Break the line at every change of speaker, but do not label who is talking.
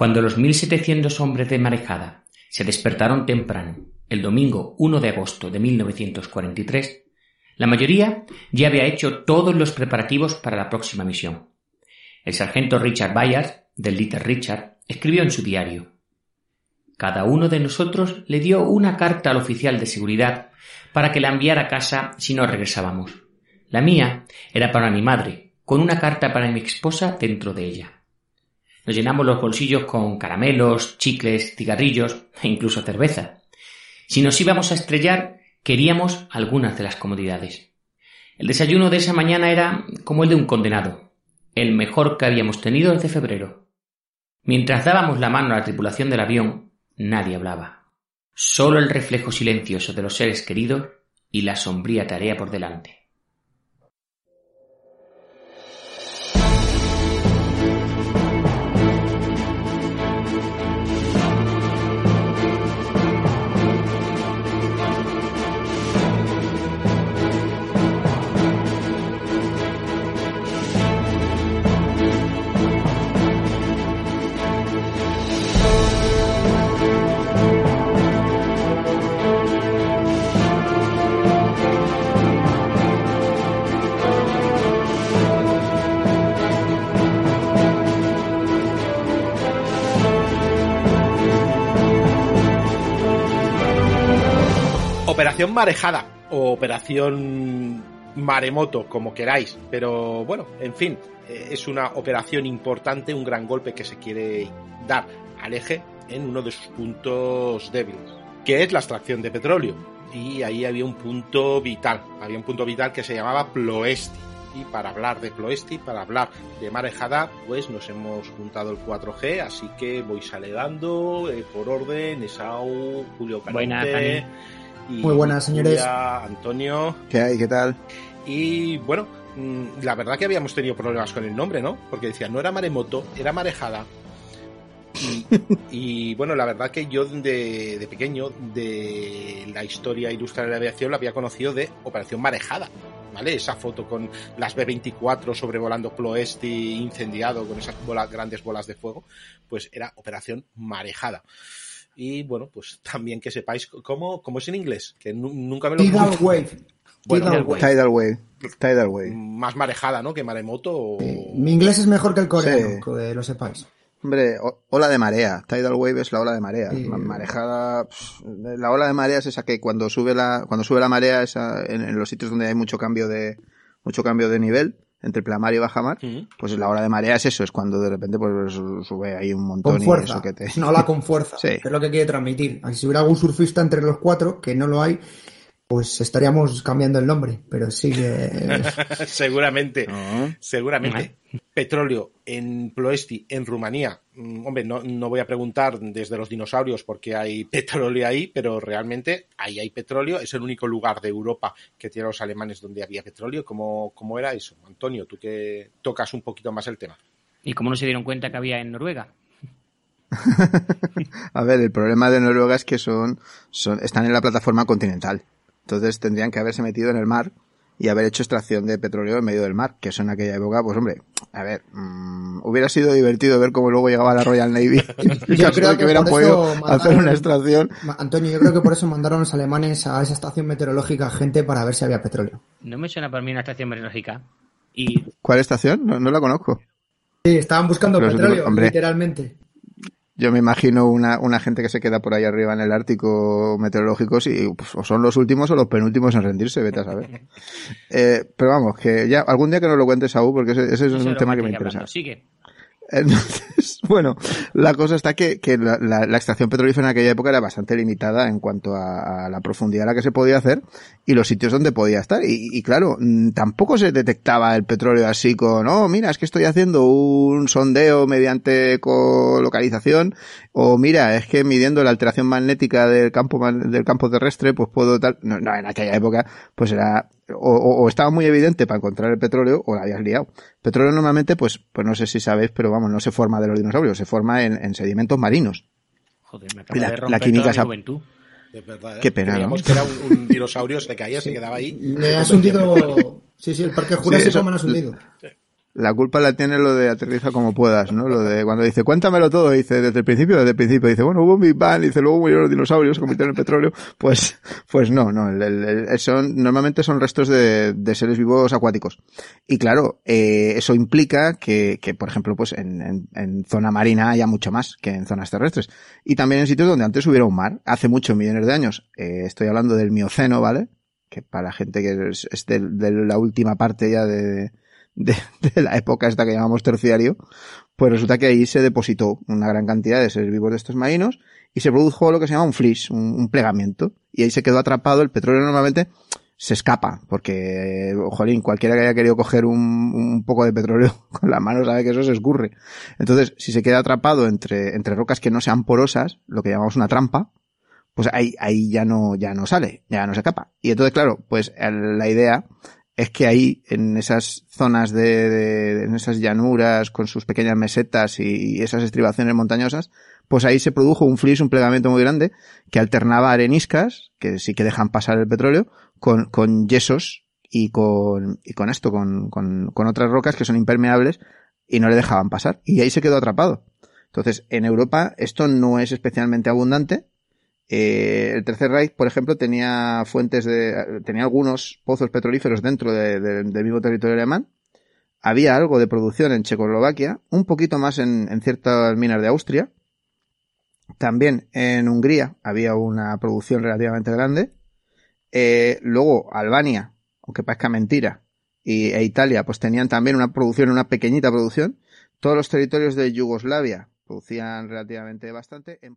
Cuando los 1.700 hombres de marejada se despertaron temprano, el domingo 1 de agosto de 1943, la mayoría ya había hecho todos los preparativos para la próxima misión. El sargento Richard Bayard, del Little Richard, escribió en su diario Cada uno de nosotros le dio una carta al oficial de seguridad para que la enviara a casa si no regresábamos. La mía era para mi madre, con una carta para mi esposa dentro de ella. Nos llenamos los bolsillos con caramelos, chicles, cigarrillos e incluso cerveza. Si nos íbamos a estrellar, queríamos algunas de las comodidades. El desayuno de esa mañana era como el de un condenado, el mejor que habíamos tenido desde febrero. Mientras dábamos la mano a la tripulación del avión, nadie hablaba. Solo el reflejo silencioso de los seres queridos y la sombría tarea por delante.
Operación Marejada o Operación Maremoto, como queráis. Pero bueno, en fin, eh, es una operación importante, un gran golpe que se quiere dar al eje en uno de sus puntos débiles, que es la extracción de petróleo. Y ahí había un punto vital, había un punto vital que se llamaba Ploesti. Y para hablar de Ploesti, para hablar de marejada, pues nos hemos juntado el 4G, así que voy saludando eh, por orden, Esau, Julio Canete,
muy buenas, señores.
Antonio.
¿Qué hay? ¿Qué tal?
Y bueno, mm, la verdad que habíamos tenido problemas con el nombre, ¿no? Porque decía, no era maremoto, era marejada. Y, bueno, la verdad que yo de, de, pequeño, de la historia ilustre de la aviación, la había conocido de Operación Marejada. ¿Vale? Esa foto con las B-24 sobrevolando Ploesti incendiado con esas grandes bolas de fuego, pues era Operación Marejada. Y bueno, pues también que sepáis cómo, cómo es en inglés, que nunca me lo
Tidal Wave.
Tidal, wave. Tidal Wave. Tidal Wave.
Más marejada, ¿no? Que maremoto.
Mi inglés es mejor que el coreano, que lo sepáis.
Hombre, ola de marea. Tidal wave es la ola de marea. Marejada, la ola de marea es esa que cuando sube la, cuando sube la marea esa, en, los sitios donde hay mucho cambio de, mucho cambio de nivel, entre plamar y bajamar, pues la hora de marea es eso, es cuando de repente pues sube ahí un montón
con fuerza, y eso que te... No la con fuerza, sí. es lo que quiere transmitir. Si hubiera algún surfista entre los cuatro, que no lo hay, pues estaríamos cambiando el nombre, pero sigue.
seguramente, seguramente. Petróleo en Ploesti, en Rumanía. Mm, hombre, no, no, voy a preguntar desde los dinosaurios porque hay petróleo ahí, pero realmente ahí hay petróleo. Es el único lugar de Europa que tiene los alemanes donde había petróleo. ¿Cómo, cómo era eso? Antonio, tú que tocas un poquito más el tema.
¿Y cómo no se dieron cuenta que había en Noruega?
a ver, el problema de Noruega es que son, son, están en la plataforma continental. Entonces tendrían que haberse metido en el mar y haber hecho extracción de petróleo en medio del mar, que eso en aquella época, pues hombre, a ver, mmm, hubiera sido divertido ver cómo luego llegaba la Royal Navy.
yo creo que, hubieran podido
hacer una extracción.
Antonio, yo creo que por eso mandaron los alemanes a esa estación meteorológica gente para ver si había petróleo.
No me suena para mí una estación meteorológica. Y...
¿Cuál estación? No, la conozco.
Sí, estaban buscando petróleo, literalmente.
Yo me imagino una, una gente que se queda por ahí arriba en el Ártico meteorológicos y pues, o son los últimos o los penúltimos en rendirse, vete a saber. Eh, pero vamos, que ya algún día que nos lo cuentes, Saúl, porque ese, ese es un tema que me interesa.
Sigue.
Entonces, bueno, la cosa está que, que la, extracción petrolífera en aquella época era bastante limitada en cuanto a, la profundidad a la que se podía hacer y los sitios donde podía estar. Y, y, claro, mm, tampoco se detectaba el petróleo así con, oh, mira, es que estoy haciendo un sondeo mediante colocalización o mira, es que midiendo la alteración magnética del campo, del campo terrestre, pues puedo tal. No, no en aquella época, pues era o, estaba muy evidente para encontrar el petróleo o la habías liado. Petróleo normalmente, pues, pues no sé si sabéis, pero vamos, no se forma de los dinosaurios, se forma en, sedimentos marinos.
Joder, me acaba de romper la química toda juventud.
Es verdad, ¿eh? Qué pena, ¿no? que era un, dinosaurio, se caía, se quedaba ahí.
Le has hundido... Sí, sí, el parque jurásico me lo has hundido.
La culpa la tiene lo de aterriza como puedas, ¿no? Lo de cuando dice, cuéntamelo todo, dice, desde el principio, desde el principio, dice, bueno, hubo un Big Bang, dice, luego murieron los dinosaurios, se convirtieron en petróleo, pues, pues no, no, son, normalmente son restos de, de, seres vivos acuáticos. Y claro, eh, eso implica que, que, por ejemplo, pues en, en, en, zona marina haya mucho más que en zonas terrestres. Y también en sitios donde antes hubiera un mar, hace muchos millones de años. Eh, estoy hablando del Mioceno, ¿vale? Que para gente que es, es de la última parte ya de, de, la época esta que llamamos terciario, pues resulta que ahí se depositó una gran cantidad de seres vivos de estos marinos y se produjo lo que se llama un flis, un, plegamiento. Y ahí se quedó atrapado. El petróleo normalmente se escapa, porque, jolín, cualquiera que haya querido coger un, un, poco de petróleo con la mano sabe que eso se escurre. Entonces, si se queda atrapado entre, entre rocas que no sean porosas, lo que llamamos una trampa, pues ahí, ahí ya no, ya no sale, ya no se escapa. Y entonces, claro, pues la idea es que ahí, en esas zonas de, en esas llanuras con sus pequeñas mesetas y, esas estribaciones montañosas, pues ahí se produjo un flis, un plegamiento muy grande que alternaba areniscas, que sí que dejan pasar el petróleo, con, con yesos y con, y con esto, con, con, con otras rocas que son impermeables y no le dejaban pasar. Y ahí se quedó atrapado. Entonces, en Europa esto no es especialmente abundante, eh, el Tercer Reich, por ejemplo, tenía fuentes de, tenía algunos pozos petrolíferos dentro del mismo territorio alemán. Había algo de producción en Checoslovaquia, un poquito más en, ciertas minas de Austria. También en Hungría había una producción relativamente grande. Eh, luego Albania, aunque parezca mentira, y, e Italia, pues tenían también una producción, una pequeñita producción. Todos los territorios de Yugoslavia producían relativamente bastante. En...